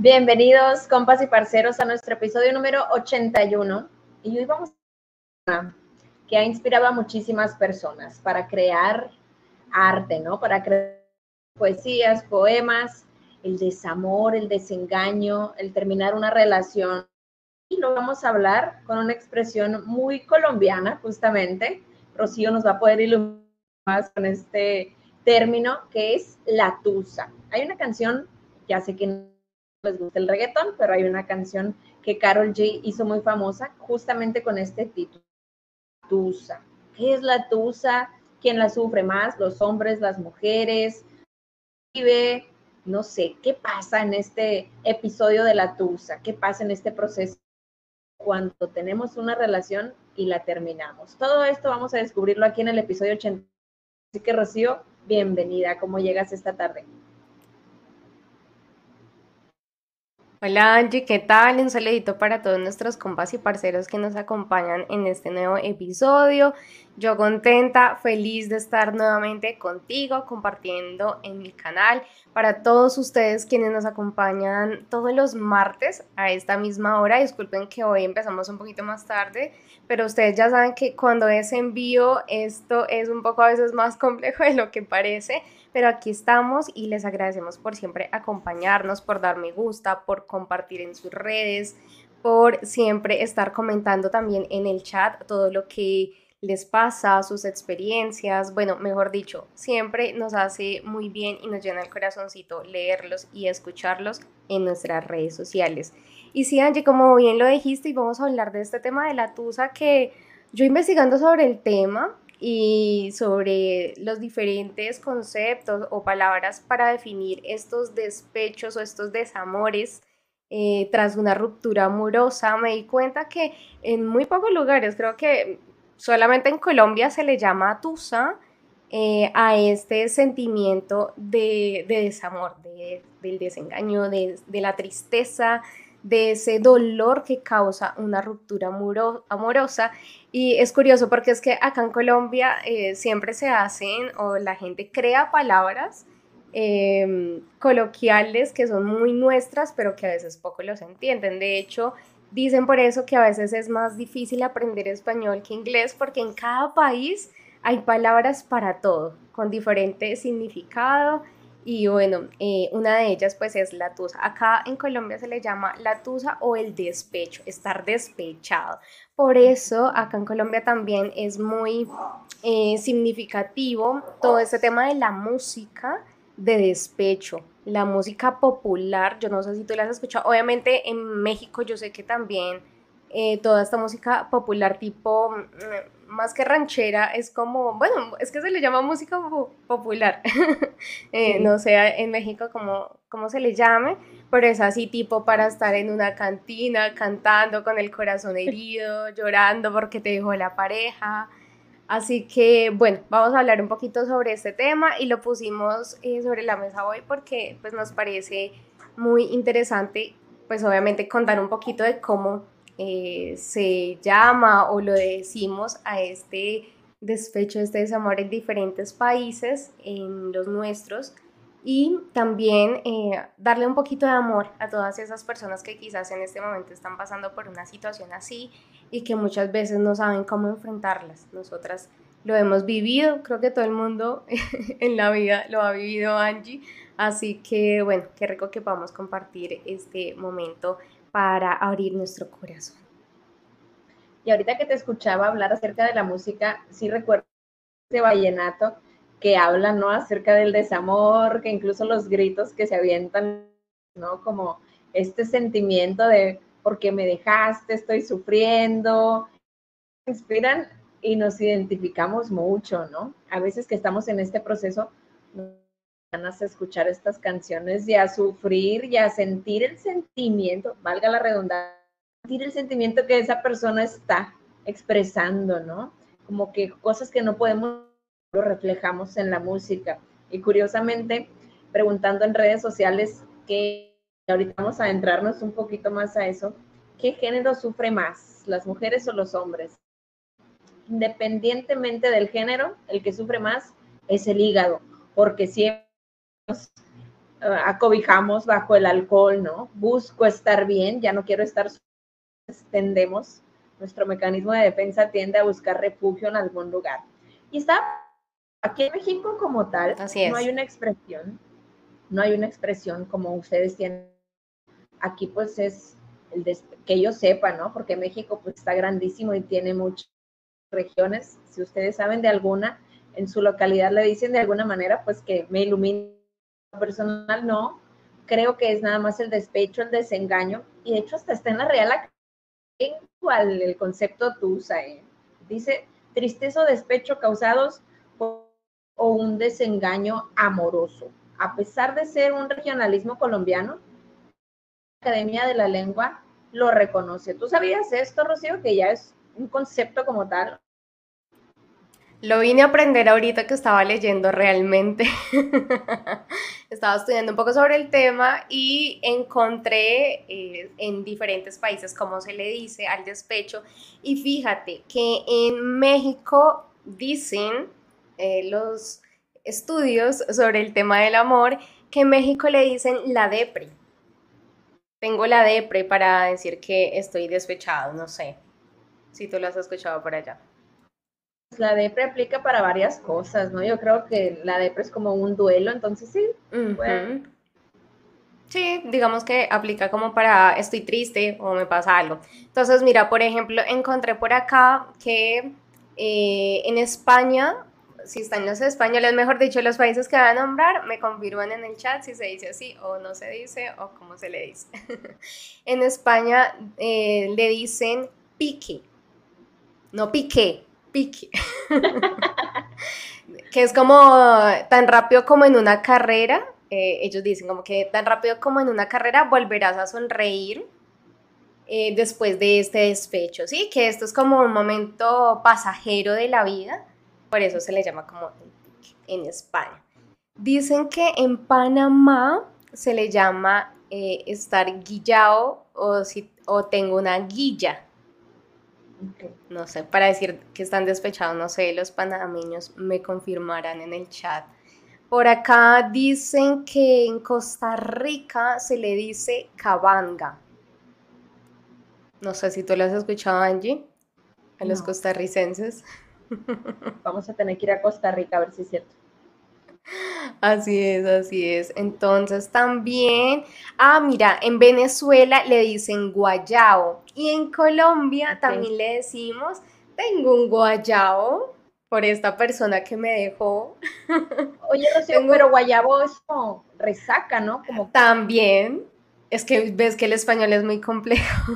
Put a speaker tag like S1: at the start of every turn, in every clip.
S1: Bienvenidos, compas y parceros, a nuestro episodio número 81. Y hoy vamos a que ha inspirado a muchísimas personas para crear arte, ¿no? Para crear poesías, poemas, el desamor, el desengaño, el terminar una relación. Y lo vamos a hablar con una expresión muy colombiana, justamente. Rocío nos va a poder iluminar más con este término que es la tusa. Hay una canción, ya sé que les gusta el reggaetón, pero hay una canción que Carol G hizo muy famosa justamente con este título, Tusa. ¿Qué es la Tusa? ¿Quién la sufre más? ¿Los hombres, las mujeres? Vive, no sé, ¿qué pasa en este episodio de la Tusa? ¿Qué pasa en este proceso cuando tenemos una relación y la terminamos? Todo esto vamos a descubrirlo aquí en el episodio 80. Así que Rocío, bienvenida. ¿Cómo llegas esta tarde?
S2: Hola Angie, ¿qué tal? Un saludito para todos nuestros compas y parceros que nos acompañan en este nuevo episodio. Yo contenta, feliz de estar nuevamente contigo, compartiendo en mi canal. Para todos ustedes quienes nos acompañan todos los martes a esta misma hora, disculpen que hoy empezamos un poquito más tarde, pero ustedes ya saben que cuando es envío esto es un poco a veces más complejo de lo que parece pero aquí estamos y les agradecemos por siempre acompañarnos, por dar me gusta, por compartir en sus redes, por siempre estar comentando también en el chat todo lo que les pasa, sus experiencias, bueno, mejor dicho, siempre nos hace muy bien y nos llena el corazoncito leerlos y escucharlos en nuestras redes sociales. Y sí, Angie, como bien lo dijiste, y vamos a hablar de este tema de la tusa que yo investigando sobre el tema, y sobre los diferentes conceptos o palabras para definir estos despechos o estos desamores eh, tras una ruptura amorosa, me di cuenta que en muy pocos lugares, creo que solamente en Colombia se le llama tusa eh, a este sentimiento de, desamor, del desengaño, de, de la tristeza, de ese dolor que causa una ruptura amorosa. Y es curioso porque es que acá en Colombia eh, siempre se hacen o la gente crea palabras em, coloquiales que son muy nuestras, pero que a veces poco los entienden. De hecho, dicen por eso que a veces es más difícil aprender español que inglés porque en cada país hay palabras para todo, con diferente significado y bueno, eh, una de ellas pues es la tusa. Acá en Colombia se le llama la tusa o el despecho, estar despechado. Por eso acá en Colombia también es muy eh, significativo todo este tema de la música de despecho, la música popular. Yo no sé si tú la has escuchado. Obviamente en México yo sé que también eh, toda esta música popular tipo mm, más que ranchera, es como, bueno, es que se le llama música popular, eh, no sé en México cómo, cómo se le llame, pero es así tipo para estar en una cantina cantando con el corazón herido, llorando porque te dejó la pareja. Así que bueno, vamos a hablar un poquito sobre este tema y lo pusimos eh, sobre la mesa hoy porque pues nos parece muy interesante, pues obviamente contar un poquito de cómo eh, se llama o lo decimos a este despecho, este desamor en diferentes países, en los nuestros, y también eh, darle un poquito de amor a todas esas personas que quizás en este momento están pasando por una situación así y que muchas veces no saben cómo enfrentarlas. Nosotras lo hemos vivido, creo que todo el mundo en la vida lo ha vivido Angie, así que bueno, qué rico que podamos compartir este momento para abrir nuestro corazón.
S1: Y ahorita que te escuchaba hablar acerca de la música, sí recuerdo ese vallenato que habla, ¿no? Acerca del desamor, que incluso los gritos que se avientan, ¿no? Como este sentimiento de, porque me dejaste, estoy sufriendo, inspiran y nos identificamos mucho, ¿no? A veces que estamos en este proceso, de escuchar estas canciones y a sufrir y a sentir el sentimiento, valga la redundancia, sentir el sentimiento que esa persona está expresando, ¿no? Como que cosas que no podemos, lo reflejamos en la música. Y curiosamente, preguntando en redes sociales que ahorita vamos a adentrarnos un poquito más a eso, ¿qué género sufre más, las mujeres o los hombres? Independientemente del género, el que sufre más es el hígado, porque siempre nos uh, acobijamos bajo el alcohol, ¿no? Busco estar bien, ya no quiero estar, tendemos, nuestro mecanismo de defensa tiende a buscar refugio en algún lugar. Y está aquí en México como tal, no hay una expresión, no hay una expresión como ustedes tienen. Aquí pues es el que ellos sepan, ¿no? Porque México pues está grandísimo y tiene muchas regiones. Si ustedes saben de alguna, en su localidad le dicen de alguna manera, pues que me ilumine. Personal no, creo que es nada más el despecho, el desengaño, y de hecho hasta está en la Real en el concepto tú usas. ¿eh? Dice tristeza o despecho causados por o un desengaño amoroso. A pesar de ser un regionalismo colombiano, la Academia de la Lengua lo reconoce. ¿Tú sabías esto, Rocío, que ya es un concepto como tal?
S2: Lo vine a aprender ahorita que estaba leyendo realmente. estaba estudiando un poco sobre el tema y encontré eh, en diferentes países cómo se le dice al despecho. Y fíjate que en México dicen eh, los estudios sobre el tema del amor que en México le dicen la depre. Tengo la depre para decir que estoy despechado, no sé si tú lo has escuchado por allá.
S1: La depre aplica para varias cosas, ¿no? Yo creo que la depre es como un duelo, entonces sí.
S2: Sí, digamos que aplica como para estoy triste o me pasa algo. Entonces, mira, por ejemplo, encontré por acá que eh, en España si están los españoles, mejor dicho, los países que van a nombrar, me confirman en el chat si se dice así o no se dice o cómo se le dice. en España eh, le dicen pique, no pique, pique. que es como tan rápido como en una carrera. Eh, ellos dicen como que tan rápido como en una carrera volverás a sonreír eh, después de este despecho, ¿sí? Que esto es como un momento pasajero de la vida por eso se le llama como en España. Dicen que en Panamá se le llama eh, estar guillado o, si, o tengo una guilla. No sé, para decir que están despechados, no sé, los panameños me confirmarán en el chat. Por acá dicen que en Costa Rica se le dice cabanga. No sé si tú lo has escuchado, Angie, a los costarricenses.
S1: Vamos a tener que ir a Costa Rica a ver si es cierto.
S2: Así es, así es. Entonces también, ah, mira, en Venezuela le dicen guayao y en Colombia también le decimos, tengo un guayao por esta persona que me dejó.
S1: Oye, no sé, pero guayabo es como resaca, ¿no? Como...
S2: También, es que ves que el español es muy complejo.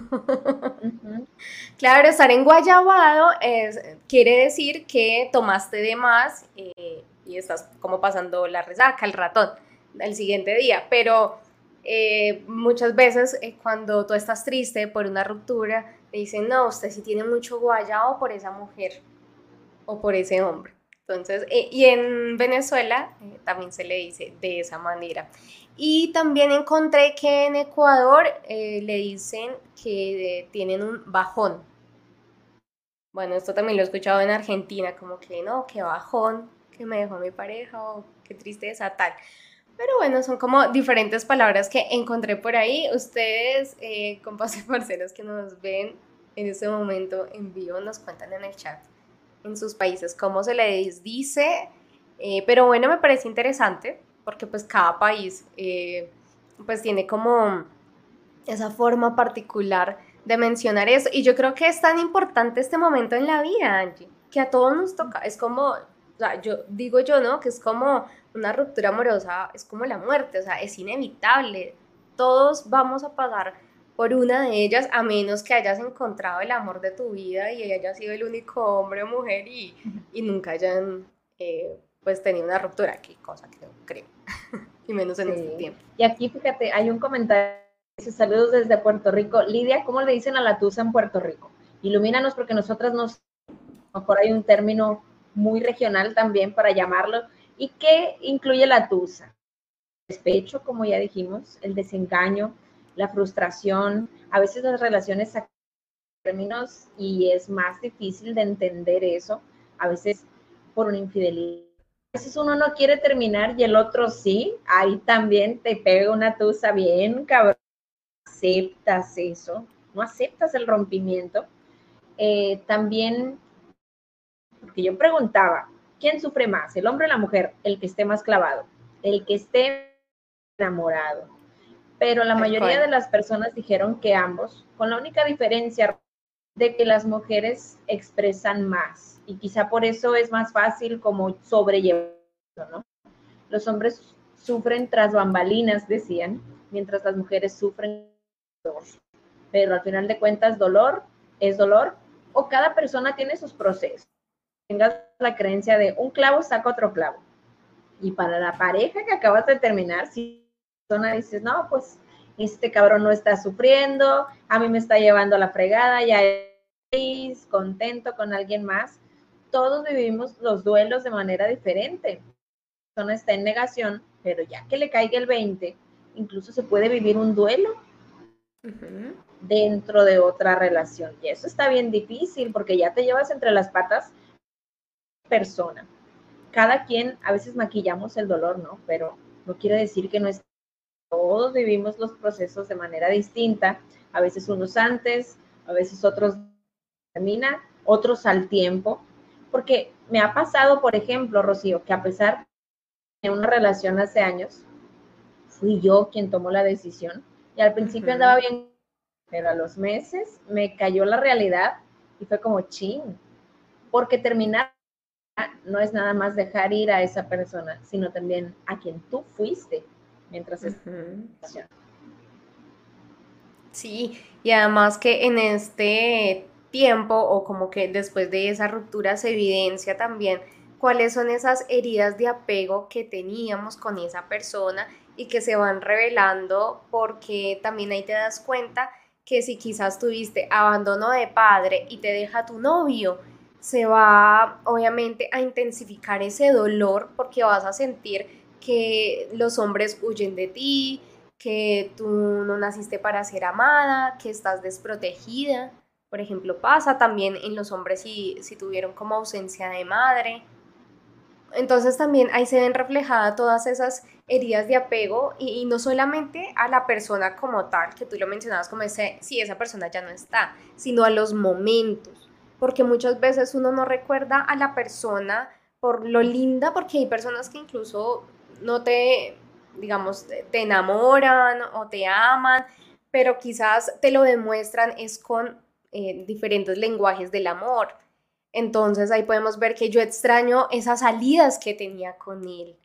S2: Claro, estar en guayabado es, quiere decir que tomaste de más eh, y estás como pasando la resaca, el ratón, el siguiente día. Pero eh, muchas veces eh, cuando tú estás triste por una ruptura, te dicen, no, usted sí tiene mucho guayabo por esa mujer o por ese hombre. Entonces, y en Venezuela también se le dice de esa manera. Y también encontré que en Ecuador eh, le dicen que tienen un bajón. Bueno, esto también lo he escuchado en Argentina, como que no, qué bajón, que me dejó mi pareja o qué tristeza, tal. Pero bueno, son como diferentes palabras que encontré por ahí. Ustedes, eh, compas y parceros que nos ven en este momento en vivo, nos cuentan en el chat en sus países cómo se les dice. Eh, pero bueno, me parece interesante porque pues cada país eh, pues tiene como esa forma particular de mencionar eso. Y yo creo que es tan importante este momento en la vida, Angie, que a todos nos toca. Es como, o sea, yo digo yo, ¿no? Que es como una ruptura amorosa, es como la muerte, o sea, es inevitable. Todos vamos a pasar por una de ellas, a menos que hayas encontrado el amor de tu vida y haya sido el único hombre o mujer y, y nunca hayan... Eh, pues tenía una ruptura, qué cosa que no creo. y menos en este tiempo.
S1: Y aquí, fíjate, hay un comentario, dice saludos desde Puerto Rico. Lidia, ¿cómo le dicen a la tusa en Puerto Rico? Ilumínanos porque nosotras nos, a lo mejor hay un término muy regional también para llamarlo. ¿Y qué incluye la tusa? El despecho, como ya dijimos, el desengaño, la frustración, a veces las relaciones términos y es más difícil de entender eso, a veces por una infidelidad. A veces uno no quiere terminar y el otro sí, ahí también te pega una tusa bien, cabrón. Aceptas eso, no aceptas el rompimiento. Eh, también, porque yo preguntaba, ¿quién sufre más, el hombre o la mujer? El que esté más clavado, el que esté enamorado. Pero la mayoría de las personas dijeron que ambos, con la única diferencia de que las mujeres expresan más y quizá por eso es más fácil como sobrellevar, ¿no? Los hombres sufren tras bambalinas, decían, mientras las mujeres sufren dolor. Pero al final de cuentas, dolor es dolor o cada persona tiene sus procesos. Tengas la creencia de un clavo saca otro clavo. Y para la pareja que acabas de terminar, si persona dices, no, pues este cabrón no está sufriendo, a mí me está llevando a la fregada, ya es contento con alguien más. Todos vivimos los duelos de manera diferente. La persona está en negación, pero ya que le caiga el 20, incluso se puede vivir un duelo dentro de otra relación. Y eso está bien difícil porque ya te llevas entre las patas persona. Cada quien, a veces maquillamos el dolor, ¿no? Pero no quiere decir que no es todos vivimos los procesos de manera distinta, a veces unos antes, a veces otros termina, otros al tiempo, porque me ha pasado, por ejemplo, Rocío, que a pesar de una relación hace años, fui yo quien tomó la decisión y al principio andaba bien, pero a los meses me cayó la realidad y fue como ching, porque terminar no es nada más dejar ir a esa persona, sino también a quien tú fuiste mientras uh
S2: Sí, y además que en este tiempo o como que después de esa ruptura se evidencia también cuáles son esas heridas de apego que teníamos con esa persona y que se van revelando porque también ahí te das cuenta que si quizás tuviste abandono de padre y te deja tu novio, se va obviamente a intensificar ese dolor porque vas a sentir que los hombres huyen de ti, que tú no naciste para ser amada, que estás desprotegida. Por ejemplo, pasa también en los hombres si, si tuvieron como ausencia de madre. Entonces también ahí se ven reflejadas todas esas heridas de apego y, no solamente a la persona como tal, que tú lo mencionabas como ese, si esa persona ya no está, sino a los momentos, porque muchas veces uno no recuerda a la persona por lo linda, porque hay personas que incluso no te, digamos, te enamoran o te aman, pero quizás te lo demuestran es con eh, diferentes lenguajes del amor. Entonces ahí podemos ver que yo extraño esas salidas que tenía con él.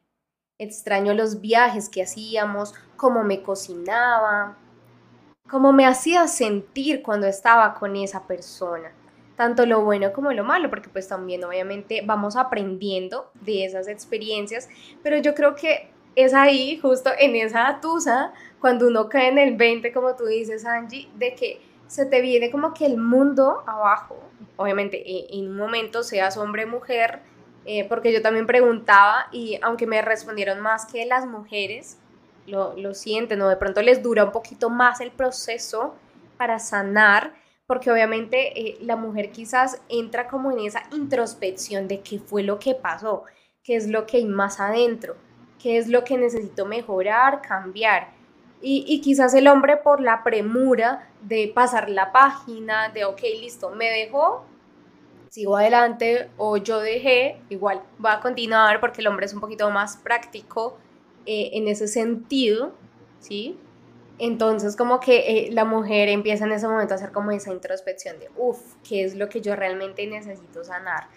S2: Extraño los viajes que hacíamos, cómo me cocinaba, cómo me hacía sentir cuando estaba con esa persona. Tanto lo bueno como lo malo, porque pues también obviamente vamos aprendiendo de esas experiencias, pero yo creo que es ahí, justo en esa tusa, cuando uno cae en el 20, como tú dices, Angie, de que se te viene como que el mundo abajo. Obviamente, e, en un momento seas hombre o mujer, eh, porque yo también preguntaba y aunque me respondieron más que las mujeres, lo, lo sienten, ¿no? De pronto les dura un poquito más el proceso para sanar, porque obviamente eh, la mujer quizás entra como en esa introspección de qué fue lo que pasó, qué es lo que hay más adentro qué es lo que necesito mejorar, cambiar. Y, quizás el hombre por la premura de pasar la página, de, ok, listo, me dejó, sigo adelante, o yo dejé, igual va a continuar porque el hombre es un poquito más práctico eh, en ese sentido, ¿sí? Entonces como que eh, la mujer empieza en ese momento a hacer como esa introspección de, uff, ¿qué es lo que yo realmente necesito sanar?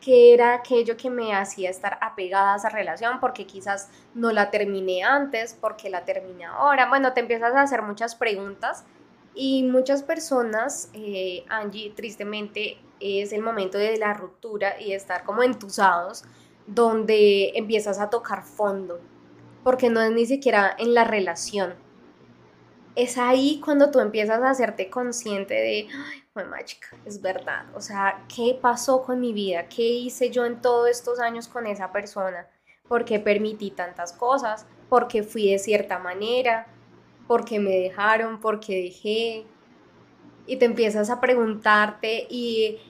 S2: qué era aquello que me hacía estar apegada a esa relación, porque quizás no la terminé antes, porque la terminé ahora. Bueno, te empiezas a hacer muchas preguntas y muchas personas, eh, Angie, tristemente es el momento de la ruptura y de estar como entusados, donde empiezas a tocar fondo, porque no es ni siquiera en la relación. Es ahí cuando tú empiezas a hacerte consciente de, ay, mágica, es verdad. O sea, ¿qué pasó con mi vida? ¿Qué hice yo en todos estos años con esa persona? ¿Por qué permití tantas cosas? ¿Por qué fui de cierta manera? ¿Por qué me dejaron? ¿Por qué dejé? Y te empiezas a preguntarte y,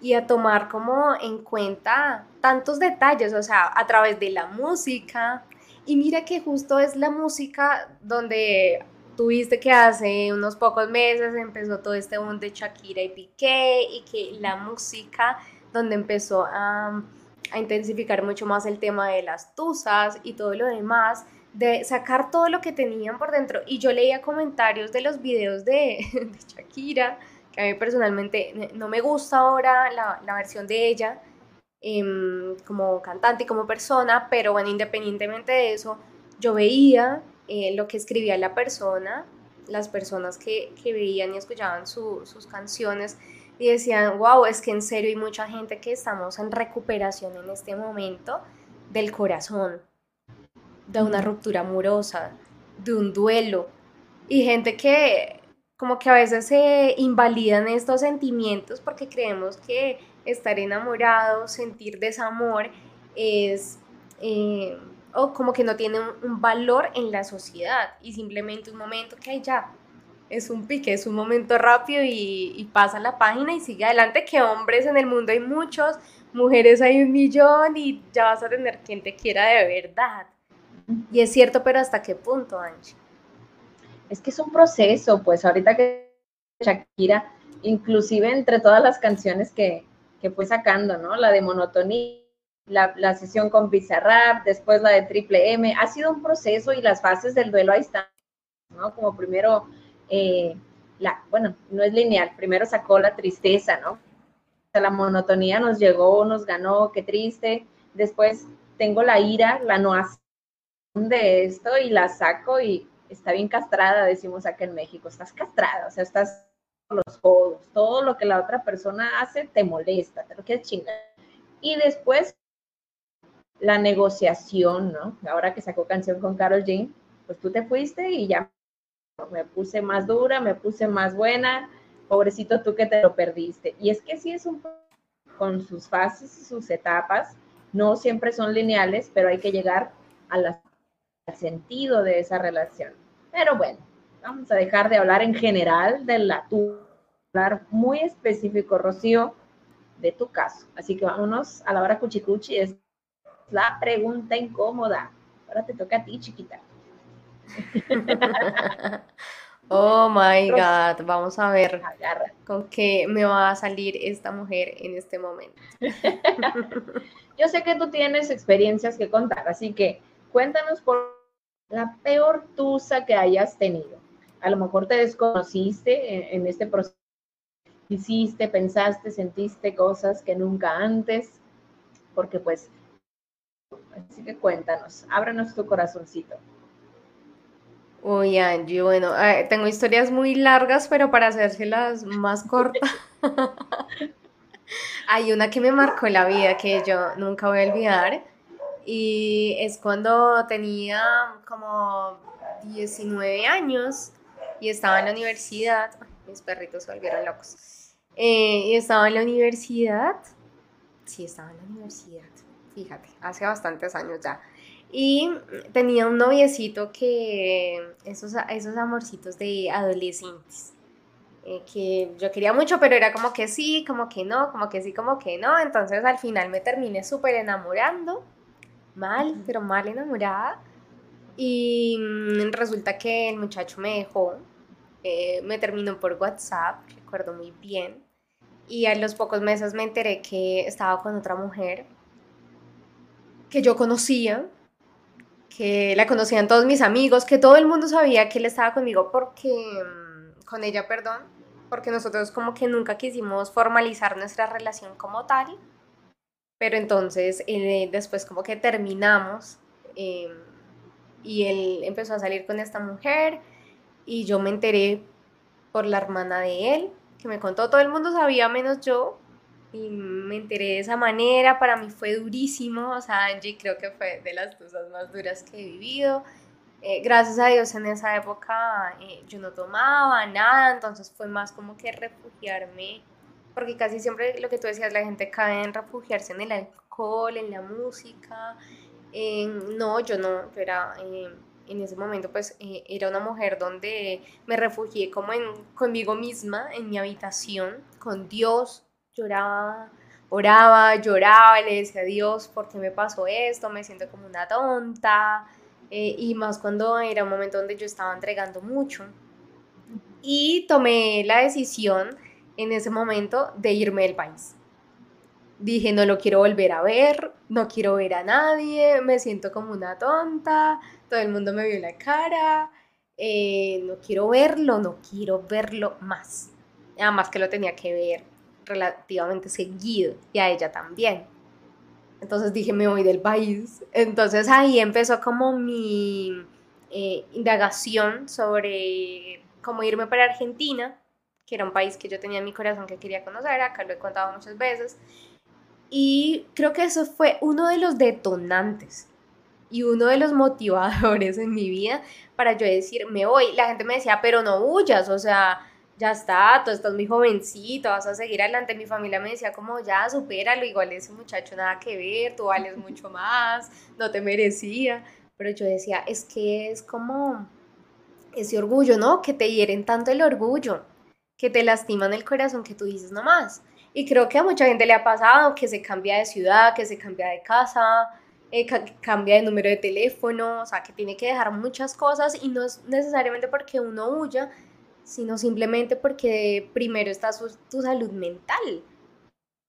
S2: y a tomar como en cuenta tantos detalles, o sea, a través de la música, y mira que justo es la música donde tuviste que hace unos pocos meses empezó todo este boom de Shakira y Piqué y que la música donde empezó a, a intensificar mucho más el tema de las tusas y todo lo demás, de sacar todo lo que tenían por dentro. Y yo leía comentarios de los videos de, de Shakira, que a mí personalmente no me gusta ahora la, la versión de ella, Em, como cantante y como persona, pero bueno, independientemente de eso, yo veía eh, lo que escribía la persona, las personas que, que veían y escuchaban sus canciones y decían, wow, es que en serio hay mucha gente que estamos en recuperación en este momento del corazón, de una ruptura amorosa, de un duelo, y gente que como que a veces se invalidan estos sentimientos porque creemos que estar enamorado, sentir desamor, es eh, o como que no tiene un, valor en la sociedad y simplemente un momento que ya. Es un pique, es un momento rápido y, y pasa la página y sigue adelante, que hombres en el mundo hay muchos, mujeres hay un millón y ya vas a tener quien te quiera de verdad. Y es cierto, pero ¿hasta qué punto, Angie?
S1: Es que es un proceso, pues ahorita que Shakira, inclusive entre todas las canciones que, que fue sacando, ¿no? La de monotonía, la, la sesión con Bizarrap, después la de Triple M. Ha sido un proceso y las fases del duelo ahí están, ¿no? Como primero, eh, la, bueno, no es lineal, primero sacó la tristeza, ¿no? La monotonía nos llegó, nos ganó, qué triste. Después tengo la ira, la no de esto y la saco y está bien castrada, decimos acá en México, estás castrada, o sea, estás los codos, todo lo que la otra persona hace te molesta, te lo quieres chingar. Y después la negociación, ¿no? Ahora que sacó canción con Carol Jean, pues tú te fuiste y ya me puse más dura, me puse más buena, pobrecito tú que te lo perdiste. Y es que sí es un con sus fases y sus etapas, no siempre son lineales, pero hay que llegar al sentido de esa relación. Pero bueno, vamos a dejar de hablar en general de la tu, hablar muy específico, Rocío, de tu caso. Así que vámonos a la hora cuchicuchi, es la pregunta incómoda. Ahora te toca a ti, chiquita.
S2: Oh my God, vamos a ver con qué me va a salir esta mujer en este momento.
S1: Yo sé que tú tienes experiencias que contar, así que cuéntanos por la peor tusa que hayas tenido a lo mejor te desconociste en, este proceso, hiciste, pensaste, sentiste cosas que nunca antes, porque pues, así que cuéntanos, ábranos tu corazoncito.
S2: Uy, Angie, bueno, tengo historias muy largas, pero para hacérselas más cortas, hay una que me marcó la vida que yo nunca voy a olvidar, y es cuando tenía como 19 años y estaba en la universidad, mis perritos se volvieron locos, eh, y estaba en la universidad, sí, estaba en la universidad, fíjate, hace bastantes años ya, y tenía un noviecito que, esos, esos amorcitos de adolescentes, eh, que yo quería mucho, pero era como que sí, como que no, como que sí, como que no, entonces al final me terminé súper enamorando, mal, pero mal enamorada, y resulta que el muchacho me dejó, eh, me terminó por WhatsApp, recuerdo muy bien. Y a los pocos meses me enteré que estaba con otra mujer que yo conocía, que la conocían todos mis amigos, que todo el mundo sabía que él estaba conmigo porque, mm, con ella, perdón, porque nosotros como que nunca quisimos formalizar nuestra relación como tal. Pero entonces eh, después como que terminamos. Em, y él empezó a salir con esta mujer y yo me enteré por la hermana de él, que me contó, todo el mundo sabía menos yo, y me enteré de esa manera, para mí fue durísimo, o sea, Angie creo que fue de las cosas más duras que he vivido. Eh, gracias a Dios en esa época eh, yo no tomaba nada, entonces fue más como que refugiarme, porque casi siempre lo que tú decías, la gente cae en refugiarse en el alcohol, en la música. no, yo no, yo era, eh, en ese momento pues era una mujer donde me refugié como en, conmigo misma, en mi habitación, con Dios, lloraba, oraba, lloraba, le decía a Dios, ¿por qué me pasó esto? Me siento como una tonta. Eh, y más cuando era un momento donde yo estaba entregando mucho. Y tomé la decisión en ese momento de irme del país. Dije, no lo quiero volver a ver, no quiero ver a nadie, me siento como una tonta, todo el mundo me vio la cara, eh, no quiero verlo, no quiero verlo más. Además que lo tenía que ver relativamente seguido y a ella también. Entonces dije, me voy del país. Entonces ahí empezó como mi eh, indagación sobre cómo irme para Argentina, que era un país que yo tenía en mi corazón que quería conocer, acá lo he contado muchas veces. Y creo que eso fue uno de los detonantes y uno de los motivadores en mi vida para yo decir, me voy. La gente me decía, pero no huyas, o sea, ya está, tú estás muy jovencito, vas a seguir adelante. Mi familia me decía como, ya, supéralo, igual ese muchacho nada que ver, tú vales mucho más, no te merecía. Pero yo decía, es que es como ese orgullo, ¿no? Que te hieren tanto el orgullo, que te lastiman el corazón, que tú dices no más. Y creo que a mucha gente le ha pasado que se cambia de ciudad, que se cambia de casa, eh, cambia de número de teléfono, o sea, que tiene que dejar muchas cosas y no es necesariamente porque uno huya, sino simplemente porque primero está tu salud mental.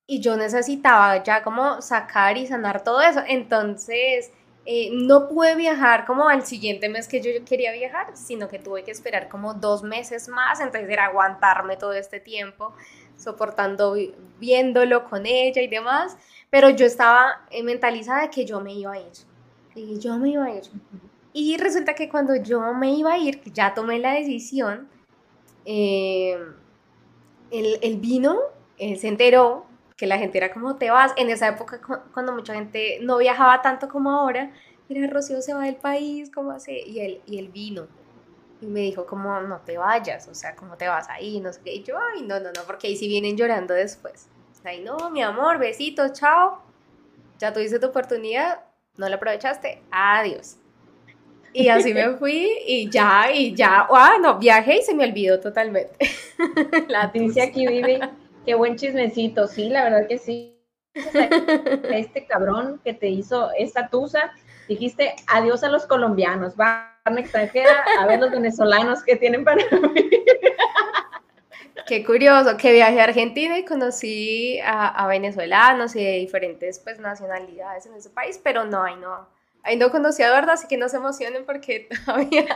S2: Y yo necesitaba ya como sacar y sanar todo eso. Entonces, eh, no pude viajar como al siguiente mes que yo quería viajar, sino que tuve que esperar como dos meses más. Entonces era aguantarme todo este tiempo, soportando, viéndolo con ella y demás. Pero yo estaba eh, mentalizada de que yo me iba a ir. Y yo me iba a ir. Y resulta que cuando yo me iba a ir, ya tomé la decisión, eh, él, vino, él se enteró que la gente era como, te vas, en esa época cuando mucha gente no viajaba tanto como ahora, era Rocío se va del país, ¿cómo hace? Y él, y vino y me dijo como, no te vayas, o sea, ¿cómo te vas ahí? No sé qué, y yo, ay, no, no, no, porque ahí sí vienen llorando después. Ay, no, mi amor, besitos, chao. Ya tuviste tu oportunidad, no la aprovechaste, adiós. Y así me fui y ya, y ya, ah, no, viajé y se me olvidó totalmente.
S1: La dice aquí vive, qué buen chismecito, sí, la verdad que sí. Este cabrón que te hizo esta tusa, dijiste adiós a los colombianos, va a una extranjera a ver los venezolanos que tienen para mí.
S2: Qué curioso, que viajé a Argentina y conocí a, a venezolanos y de diferentes pues, nacionalidades en ese país, pero no, ahí no, Ahí no conocí a Eduardo, así que no se emocionen porque todavía,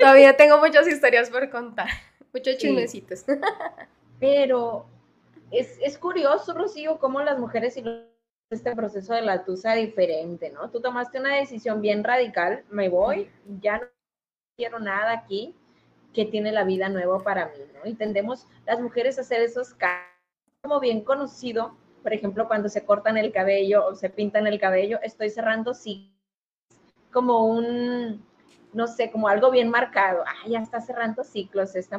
S2: todavía tengo muchas historias por contar, muchos chismecitos.
S1: Pero es, es, curioso, Rocío, cómo las mujeres y este proceso de la tusa diferente, ¿no? Tú tomaste una decisión bien radical, me voy, ya no quiero nada aquí, que tiene la vida nueva para mí, ¿no? Y tendemos las mujeres a hacer esos cambios, como bien conocido, por ejemplo, cuando se cortan el cabello o se pintan el cabello, estoy cerrando sí como un, no sé, como algo bien marcado. Ah, ya está cerrando ciclos, está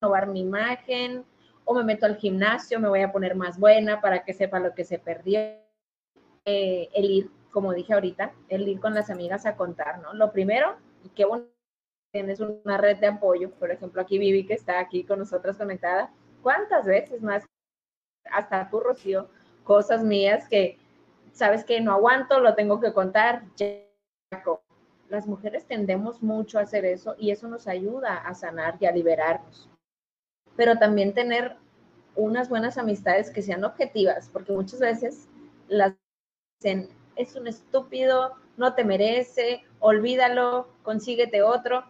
S1: renovar mi imagen, o me meto al gimnasio, me voy a poner más buena para que sepa lo que se perdió. Eh, el ir, como dije ahorita, el ir con las amigas a contar, ¿no? Lo primero, y qué bueno, tienes una red de apoyo, por ejemplo, aquí Vivi, que está aquí con nosotras conectada, ¿cuántas veces más, hasta tú, Rocío, cosas mías que sabes que no aguanto, lo tengo que contar, las mujeres tendemos mucho a hacer eso y eso nos ayuda a sanar y a liberarnos. Pero también tener unas buenas amistades que sean objetivas, porque muchas veces las dicen, es un estúpido, no te merece, olvídalo, consíguete otro.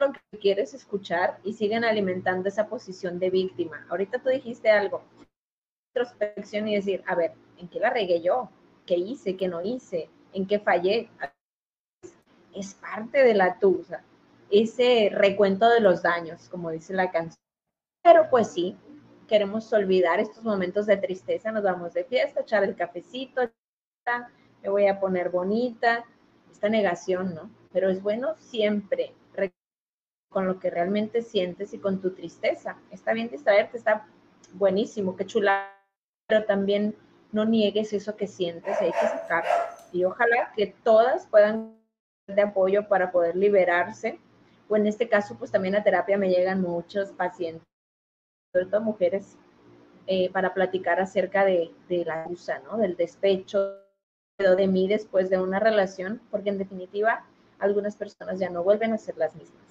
S1: Lo que quieres escuchar y siguen alimentando esa posición de víctima. Ahorita tú dijiste algo, introspección y decir, a ver, ¿en qué la regué yo? ¿Qué hice? ¿Qué no hice? ¿En qué fallé? Es parte de la tusa, ese recuento de los daños, como dice la canción. Pero pues sí, queremos olvidar estos momentos de tristeza, nos vamos de fiesta, echar el cafecito, me voy a poner bonita, esta negación, ¿no? Pero es bueno siempre con lo que realmente sientes y con tu tristeza. Está bien distraerte, está buenísimo, qué chula, pero también no niegues eso que sientes, hay que sacarlo. Y ojalá que todas puedan de apoyo para poder liberarse. O en este caso, pues también a terapia me llegan muchos pacientes, sobre todo mujeres, eh, para platicar acerca de, de la usa, ¿no? Del despecho, de mí después de una relación, porque en definitiva algunas personas ya no vuelven a ser las mismas.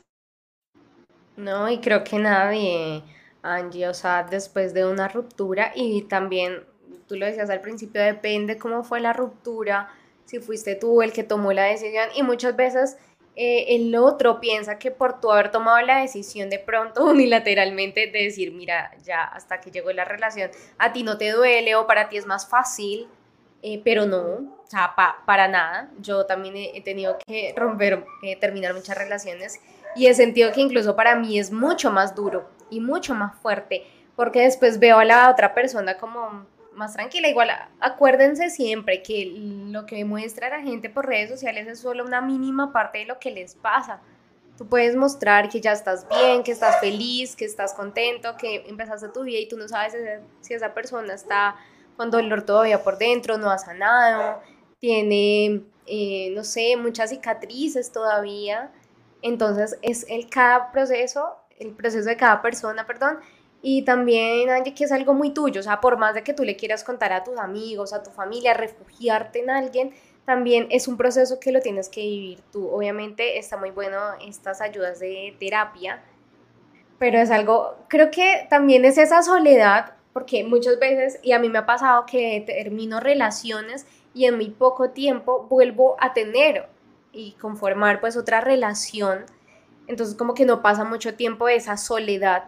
S2: No, y creo que nadie, Angie, o sea, después de una ruptura y también, tú lo decías al principio, depende cómo fue la ruptura, si fuiste tú el que tomó la decisión. Y muchas veces eh, el otro piensa que por tú haber tomado la decisión de pronto unilateralmente de decir, mira, ya hasta que llegó la relación, a ti no te duele o para ti es más fácil, eh, pero no, o sea, para nada. Yo también he, tenido que romper, eh, terminar muchas relaciones. Y he sentido que incluso para mí es mucho más duro y mucho más fuerte, porque después veo a la otra persona como más tranquila. Igual, acuérdense siempre que lo que muestra la gente por redes sociales es solo una mínima parte de lo que les pasa. Tú puedes mostrar que ya estás bien, que estás feliz, que estás contento, que empezaste tu vida y tú no sabes si esa persona está con dolor todavía por dentro, no ha sanado, tiene, eh, no sé, muchas cicatrices todavía. Entonces es el cada proceso, el proceso de cada persona, perdón, y también, Angie, que es algo muy tuyo, o sea, por más de que tú le quieras contar a tus amigos, a tu familia, refugiarte en alguien, también es un proceso que lo tienes que vivir tú. Obviamente está muy bueno estas ayudas de terapia, pero es algo, creo que también es esa soledad, porque muchas veces, y a mí me ha pasado que termino relaciones y en muy poco tiempo vuelvo a tener y conformar pues otra relación. Entonces como que no pasa mucho tiempo esa soledad,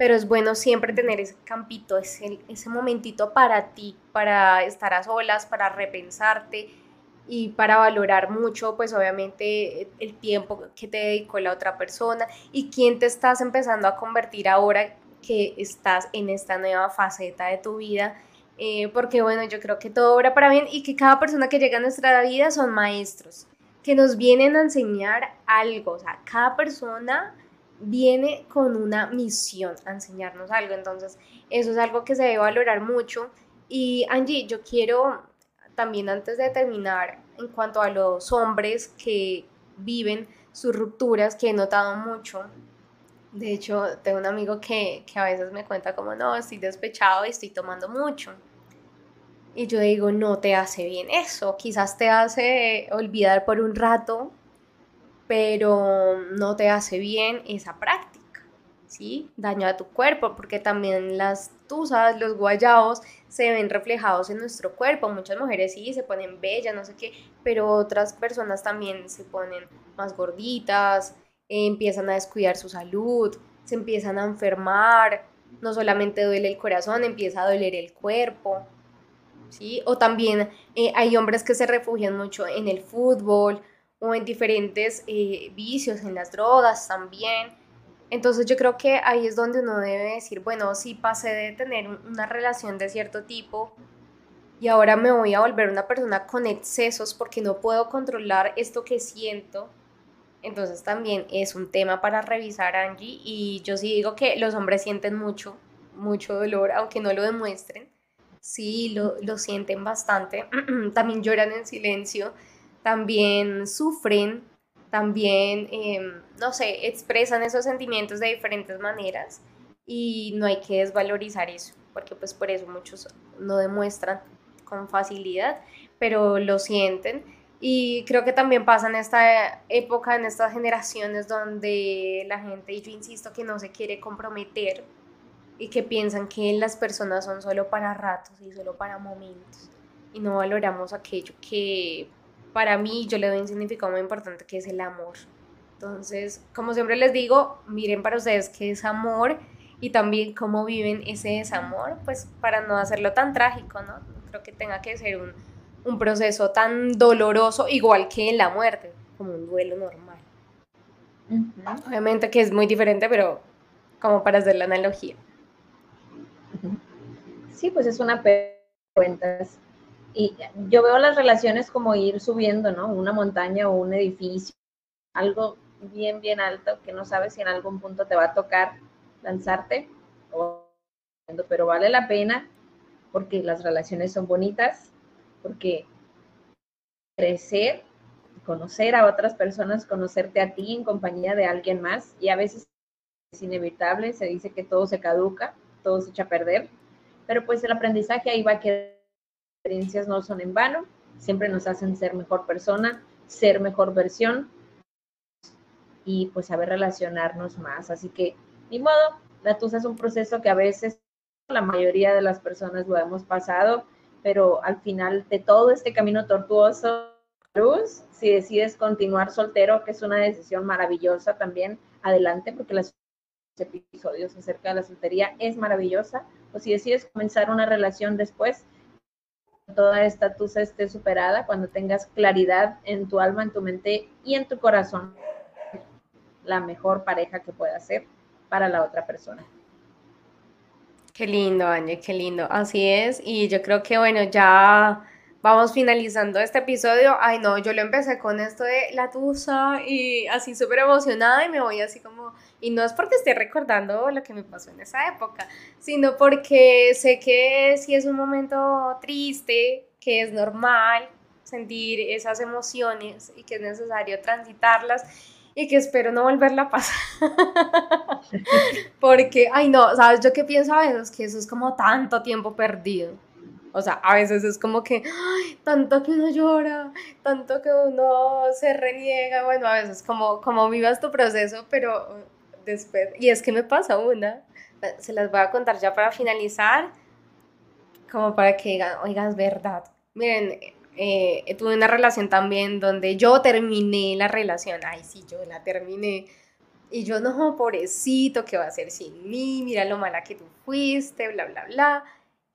S2: pero es bueno siempre tener ese campito, ese, ese momentito para ti, para estar a solas, para repensarte y para valorar mucho pues obviamente el tiempo que te dedicó la otra persona y quién te estás empezando a convertir ahora que estás en esta nueva faceta de tu vida. Eh, porque bueno, yo creo que todo obra para bien y que cada persona que llega a nuestra vida son maestros que nos vienen a enseñar algo, o sea, cada persona viene con una misión a enseñarnos algo, entonces eso es algo que se debe valorar mucho. Y Angie, yo quiero también antes de terminar, en cuanto a los hombres que viven sus rupturas, que he notado mucho, de hecho, tengo un amigo que, que a veces me cuenta como, no, estoy despechado y estoy tomando mucho. Y yo digo, no te hace bien eso, quizás te hace olvidar por un rato, pero no te hace bien esa práctica, ¿sí? Daña a tu cuerpo, porque también las tusas, los guayabos se ven reflejados en nuestro cuerpo. Muchas mujeres sí se ponen bellas, no sé qué, pero otras personas también se ponen más gorditas, empiezan a descuidar su salud, se empiezan a enfermar, no solamente duele el corazón, empieza a doler el cuerpo. ¿sí? O también eh, hay hombres que se refugian mucho en el fútbol o en diferentes eh, vicios, en las drogas también. Entonces yo creo que ahí es donde uno debe decir, bueno, si pasé de tener una relación de cierto tipo y ahora me voy a volver una persona con excesos porque no puedo controlar esto que siento, entonces también es un tema para revisar, Angie, y yo sí digo que los hombres sienten mucho, mucho dolor, aunque no lo demuestren. Sí lo, lo sienten bastante, también lloran en silencio, también sufren, también, em, no sé, expresan esos sentimientos de diferentes maneras y no hay que desvalorizar eso, porque pues por eso muchos no demuestran con facilidad, pero lo sienten. Y creo que también pasa en esta época, en estas generaciones donde la gente, y yo insisto que no se quiere comprometer y que piensan que las personas son solo para ratos y solo para momentos y no valoramos aquello que para mí yo le doy un significado muy importante que es el amor. Entonces, como siempre les digo, miren para ustedes qué es amor y también cómo viven ese desamor, pues para no hacerlo tan trágico, ¿no? creo que tenga que ser un, un proceso tan doloroso, igual que en la muerte, como un duelo normal. Obviamente que es muy diferente, pero como para hacer la analogía.
S1: sí, pues es una cuentas. Y yo veo las relaciones como ir subiendo, ¿no? Una montaña o un edificio, algo bien, bien alto que no sabes si en algún punto te va a tocar lanzarte, pero vale la pena porque las relaciones son bonitas, porque crecer, conocer a otras personas, conocerte a ti en compañía de alguien más, y a veces es inevitable, se dice que todo se caduca, todo se echa a perder, pero pues el aprendizaje ahí va a quedar, experiencias no son en vano, siempre nos hacen ser mejor persona, ser mejor versión y pues saber relacionarnos más. Así que, ni modo, la TUSA es un proceso que a veces la mayoría de las personas lo hemos pasado, pero al final de todo este camino tortuoso, Luz, si decides continuar soltero, que es una decisión maravillosa también, adelante, porque los episodios acerca de la soltería es maravillosa, o si decides comenzar una relación después, toda esta tusa esté superada, cuando tengas claridad en tu alma, en tu mente y en tu corazón, la mejor pareja que pueda ser para la otra persona.
S2: Qué lindo, Angie, qué lindo. Así es. Y yo creo que, bueno, ya vamos finalizando este episodio. Ay, no, yo lo empecé con esto de la tusa y así súper emocionada y me voy así como... Y no es porque esté recordando lo que me pasó en esa época, sino porque sé que si es un momento triste, que es normal sentir esas emociones y que es necesario transitarlas y que espero no volverla a pasar. Porque, ay no, ¿sabes? Yo qué pienso a veces que eso es como tanto tiempo perdido. O sea, a veces es como que, tanto que uno llora, tanto que uno se reniega, bueno, a veces como, como vivas tu proceso, pero después, y es que me pasa una, se las voy a contar ya para finalizar, como para que digan, oigan, verdad. Miren, eh, tuve una relación también donde yo terminé la relación, ay, sí, yo la terminé. Y yo, no, pobrecito, ¿qué va a hacer sin mí? Mira lo mala que tú fuiste, bla, bla, bla.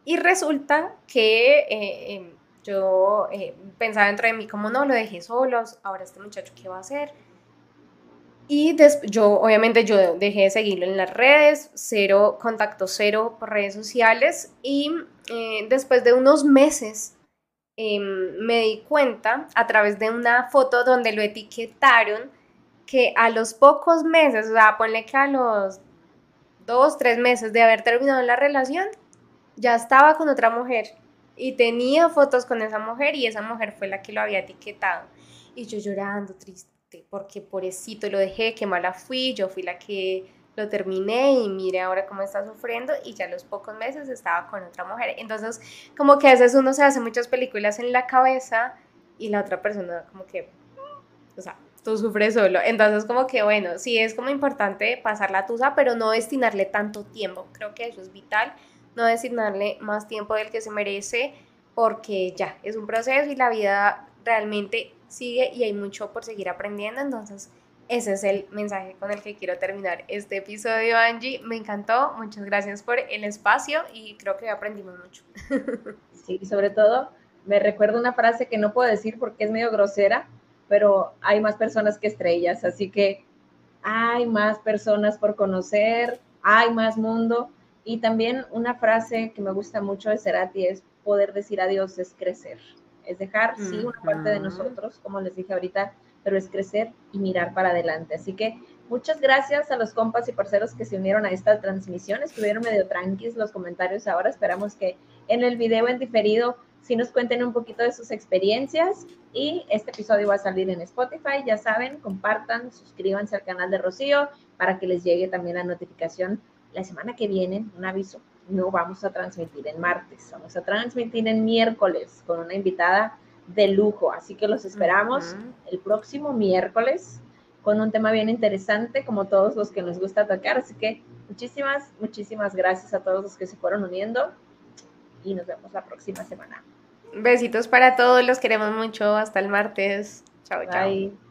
S2: Y resulta que eh, em, yo eh, pensaba dentro de mí, como no, lo dejé solos, ahora este muchacho, ¿qué va a hacer? Y yo, obviamente, yo dejé de seguirlo en las redes, cero contacto, cero por redes sociales. Y después de unos meses Em, me di cuenta a través de una foto donde lo etiquetaron que a los pocos meses, o sea, ponle que a los dos, tres meses de haber terminado la relación, ya estaba con otra mujer y tenía fotos con esa mujer y esa mujer fue la que lo había etiquetado. Y yo llorando, triste, porque pobrecito lo dejé, qué mala fui, yo fui la que lo terminé y mire ahora cómo está sufriendo y ya a los pocos meses estaba con otra mujer. Entonces, como que a veces uno se hace muchas películas en la cabeza y la otra persona como que, o sea, tú sufres solo. Entonces, como que bueno, sí es como importante pasar la tusa, pero no destinarle tanto tiempo. Creo que eso es vital, no destinarle más tiempo del que se merece porque ya, es un proceso y la vida realmente sigue y hay mucho por seguir aprendiendo. Entonces, ese es el mensaje con el que quiero terminar este episodio, Angie. Me encantó, muchas gracias por el espacio y creo que aprendimos mucho.
S1: Sí, sobre todo me recuerdo una frase que no puedo decir porque es medio grosera, pero hay más personas que estrellas, así que hay más personas por conocer, hay más mundo. Y también una frase que me gusta mucho de Cerati es poder decir adiós es crecer, es dejar, sí, una parte de nosotros, como les dije ahorita, pero es crecer y mirar para adelante. Así que muchas gracias a los compas y parceros que se unieron a esta transmisión. Estuvieron medio tranquis los comentarios ahora. Esperamos que en el video en diferido sí nos cuenten un poquito de sus experiencias. Y este episodio va a salir en Spotify. Ya saben, compartan, suscríbanse al canal de Rocío para que les llegue también la notificación la semana que viene. Un aviso. No vamos a transmitir en martes, vamos a transmitir en miércoles con una invitada de lujo. Así que los esperamos el próximo miércoles con un tema bien interesante, como todos los que nos gusta tocar. Así que muchísimas, muchísimas gracias a todos los que se fueron uniendo y nos vemos la próxima semana.
S2: Besitos para todos, los queremos mucho. Hasta el martes. Chao, chao.